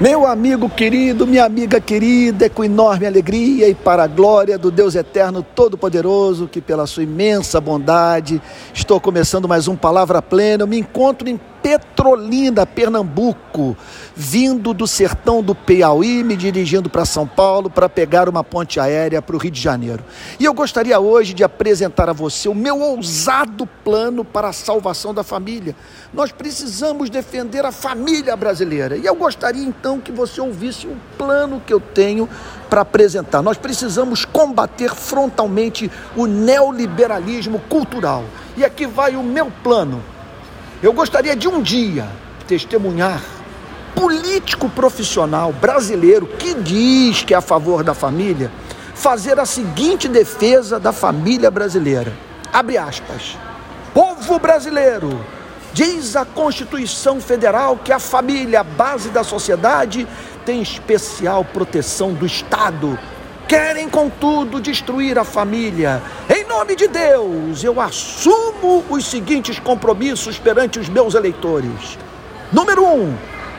Meu amigo querido, minha amiga querida, é com enorme alegria e para a glória do Deus Eterno Todo-Poderoso, que pela sua imensa bondade, estou começando mais um Palavra Plena. Eu me encontro em Petrolina, Pernambuco, vindo do sertão do Piauí, me dirigindo para São Paulo para pegar uma ponte aérea para o Rio de Janeiro. E eu gostaria hoje de apresentar a você o meu ousado plano para a salvação da família. Nós precisamos defender a família brasileira. E eu gostaria então que você ouvisse o plano que eu tenho para apresentar. Nós precisamos combater frontalmente o neoliberalismo cultural. E aqui vai o meu plano eu gostaria de um dia testemunhar político profissional brasileiro que diz que é a favor da família fazer a seguinte defesa da família brasileira. Abre aspas. Povo brasileiro, diz a Constituição Federal que a família, a base da sociedade, tem especial proteção do Estado Querem, contudo, destruir a família. Nome de Deus, eu assumo os seguintes compromissos perante os meus eleitores. Número um,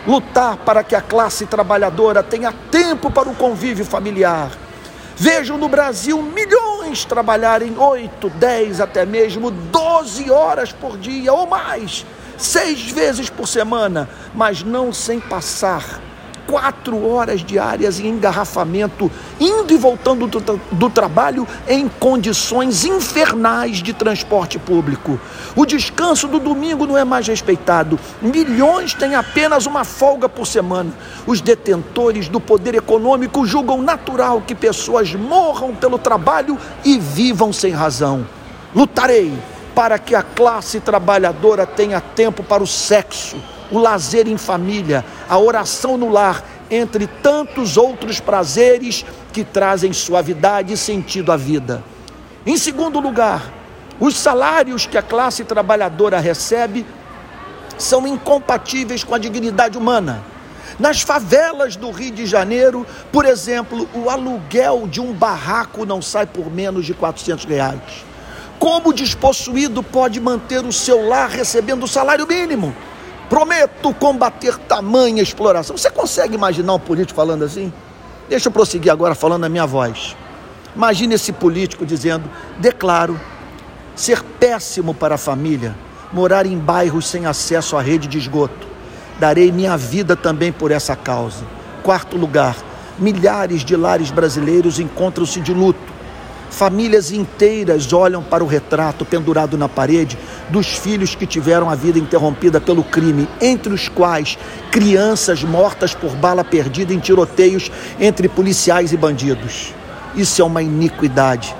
lutar para que a classe trabalhadora tenha tempo para o convívio familiar. Vejo no Brasil milhões trabalharem 8, 10, até mesmo 12 horas por dia ou mais, seis vezes por semana, mas não sem passar quatro horas diárias em engarrafamento, indo e voltando do, do, trabalho em condições infernais de transporte público. O descanso do domingo não é mais respeitado. Milhões têm apenas uma folga por semana. Os detentores do poder econômico julgam natural que pessoas morram pelo trabalho e vivam sem razão. Lutarei para que a classe trabalhadora tenha tempo para o sexo o lazer em família, a oração no lar, entre tantos outros prazeres que trazem suavidade e sentido à vida. Em segundo lugar, os salários que a classe trabalhadora recebe são incompatíveis com a dignidade humana. Nas favelas do Rio de Janeiro, por exemplo, o aluguel de um barraco não sai por menos de 400 reais. Como o despossuído pode manter o seu lar recebendo o salário mínimo? Prometo combater tamanha exploração. Você consegue imaginar um político falando assim? Deixa eu prosseguir agora falando na minha voz. Imagine esse político dizendo: declaro ser péssimo para a família, morar em bairros sem acesso à rede de esgoto. Darei minha vida também por essa causa. Quarto lugar, milhares de lares brasileiros encontram-se de luto Famílias inteiras olham para o retrato pendurado na parede dos filhos que tiveram a vida interrompida pelo crime, entre os quais crianças mortas por bala perdida em tiroteios entre policiais e bandidos. Isso é uma iniquidade.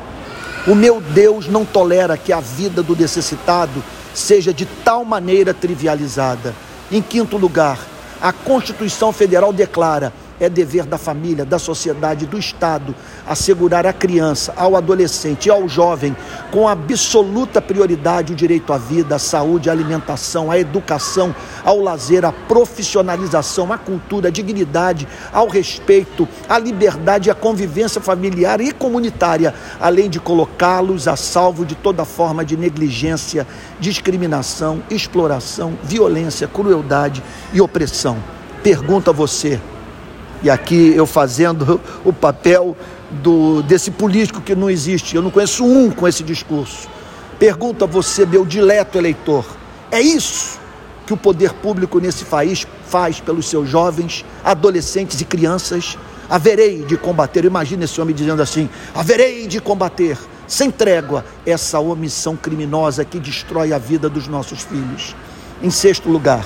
O meu Deus não tolera que a vida do necessitado seja de tal maneira trivializada. Em quinto lugar, a Constituição Federal declara é dever da família, da sociedade, do Estado assegurar à criança, ao adolescente e ao jovem, com absoluta prioridade, o direito à vida, à saúde, à alimentação, à educação, ao lazer, à profissionalização, à cultura, à dignidade, ao respeito, à liberdade e à convivência familiar e comunitária, além de colocá-los a salvo de toda forma de negligência, discriminação, exploração, violência, crueldade e opressão. Pergunto a você, e aqui eu fazendo o papel do, desse político que não existe. Eu não conheço um com esse discurso. Pergunto a você, meu dileto eleitor: é isso que o poder público nesse país faz pelos seus jovens, adolescentes e crianças? Haverei de combater. Imagina esse homem dizendo assim: haverei de combater sem trégua essa omissão criminosa que destrói a vida dos nossos filhos. Em sexto lugar,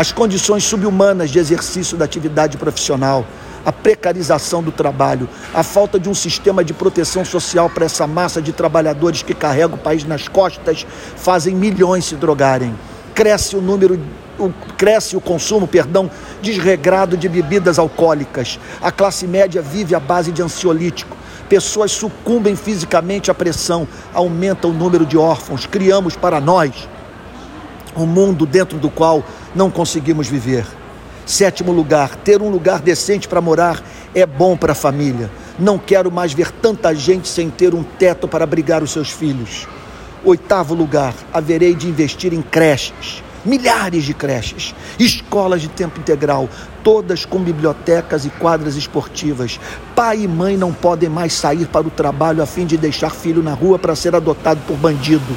as condições subhumanas de exercício da atividade profissional, a precarização do trabalho, a falta de um sistema de proteção social para essa massa de trabalhadores que carrega o país nas costas, fazem milhões se drogarem. Cresce o número o, cresce o consumo, perdão, desregrado de bebidas alcoólicas. A classe média vive à base de ansiolítico. Pessoas sucumbem fisicamente à pressão, aumenta o número de órfãos. Criamos para nós um mundo dentro do qual não conseguimos viver. Sétimo lugar, ter um lugar decente para morar é bom para a família. Não quero mais ver tanta gente sem ter um teto para abrigar os seus filhos. Oitavo lugar, haverei de investir em creches, milhares de creches, escolas de tempo integral, todas com bibliotecas e quadras esportivas. Pai e mãe não podem mais sair para o trabalho a fim de deixar filho na rua para ser adotado por bandido.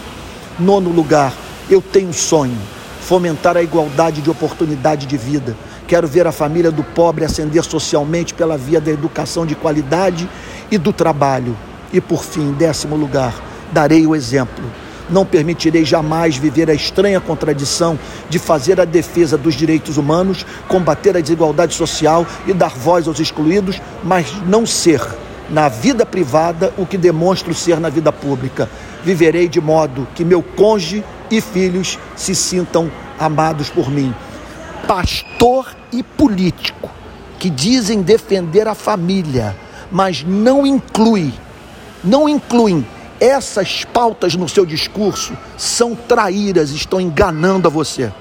Nono lugar, eu tenho um sonho: fomentar a igualdade de oportunidade de vida. Quero ver a família do pobre ascender socialmente pela via da educação de qualidade e do trabalho. E por fim, décimo lugar, darei o exemplo não permitirei jamais viver a estranha contradição de fazer a defesa dos direitos humanos, combater a desigualdade social e dar voz aos excluídos, mas não ser, na vida privada, o que demonstro ser na vida pública. Viverei de modo que meu cônjuge e filhos se sintam amados por mim. Pastor e político que dizem defender a família, mas não inclui, não incluem essas pautas no seu discurso são traíras, estão enganando a você.